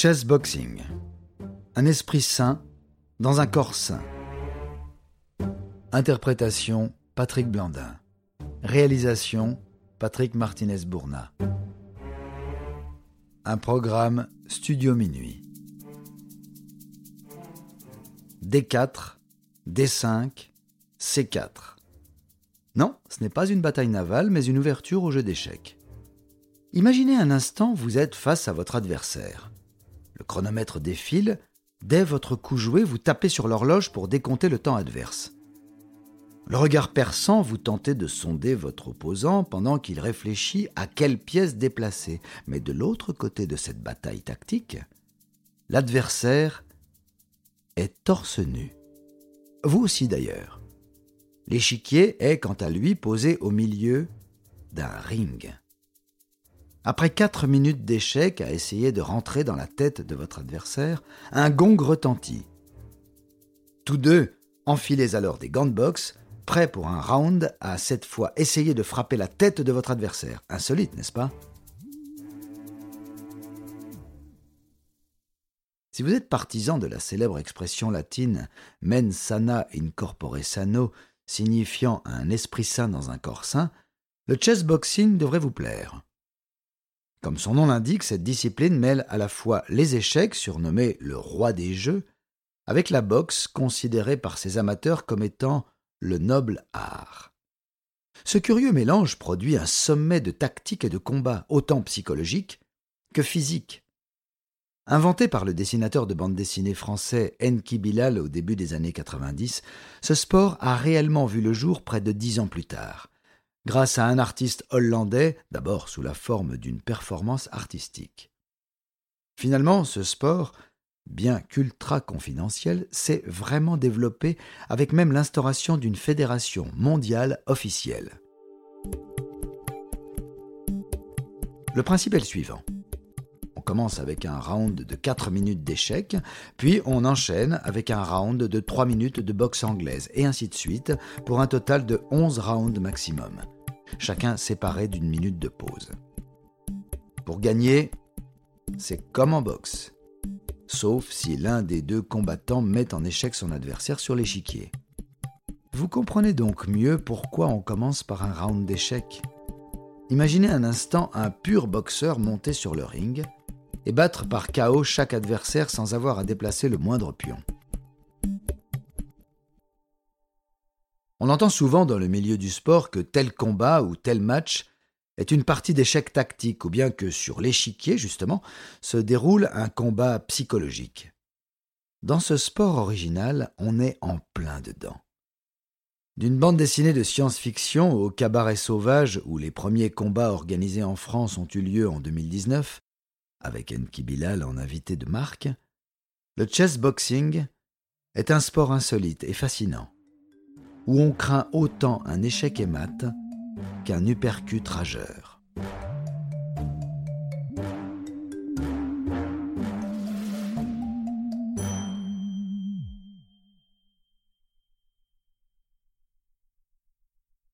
Chess boxing. Un esprit sain dans un corps sain. Interprétation Patrick Blandin. Réalisation Patrick Martinez-Bourna. Un programme Studio Minuit. D4, D5, C4. Non, ce n'est pas une bataille navale, mais une ouverture au jeu d'échecs. Imaginez un instant, vous êtes face à votre adversaire. Le chronomètre défile, dès votre coup joué, vous tapez sur l'horloge pour décompter le temps adverse. Le regard perçant, vous tentez de sonder votre opposant pendant qu'il réfléchit à quelle pièce déplacer. Mais de l'autre côté de cette bataille tactique, l'adversaire est torse nu. Vous aussi d'ailleurs. L'échiquier est quant à lui posé au milieu d'un ring. Après quatre minutes d'échec à essayer de rentrer dans la tête de votre adversaire, un gong retentit. Tous deux enfilez alors des gants de boxe prêt pour un round à cette fois essayer de frapper la tête de votre adversaire. Insolite, n'est-ce pas? Si vous êtes partisan de la célèbre expression latine mens sana in corpore sano, signifiant un esprit sain dans un corps sain, le chess boxing devrait vous plaire. Comme son nom l'indique, cette discipline mêle à la fois les échecs, surnommés le roi des jeux, avec la boxe, considérée par ses amateurs comme étant le noble art. Ce curieux mélange produit un sommet de tactique et de combat, autant psychologique que physique. Inventé par le dessinateur de bande dessinée français Enki Bilal au début des années 90, ce sport a réellement vu le jour près de dix ans plus tard, grâce à un artiste hollandais, d'abord sous la forme d'une performance artistique. Finalement, ce sport bien qu'ultra confidentiel, s'est vraiment développé avec même l'instauration d'une fédération mondiale officielle. Le principe est le suivant. On commence avec un round de 4 minutes d'échec, puis on enchaîne avec un round de 3 minutes de boxe anglaise, et ainsi de suite, pour un total de 11 rounds maximum, chacun séparé d'une minute de pause. Pour gagner, c'est comme en boxe sauf si l'un des deux combattants met en échec son adversaire sur l'échiquier. Vous comprenez donc mieux pourquoi on commence par un round d'échecs. Imaginez un instant un pur boxeur monter sur le ring et battre par chaos chaque adversaire sans avoir à déplacer le moindre pion. On entend souvent dans le milieu du sport que tel combat ou tel match est une partie d'échecs tactique, ou bien que sur l'échiquier, justement, se déroule un combat psychologique. Dans ce sport original, on est en plein dedans. D'une bande dessinée de science-fiction au cabaret sauvage où les premiers combats organisés en France ont eu lieu en 2019, avec Enki Bilal en invité de marque, le chess boxing est un sport insolite et fascinant, où on craint autant un échec et mat qu'un uppercut rageur.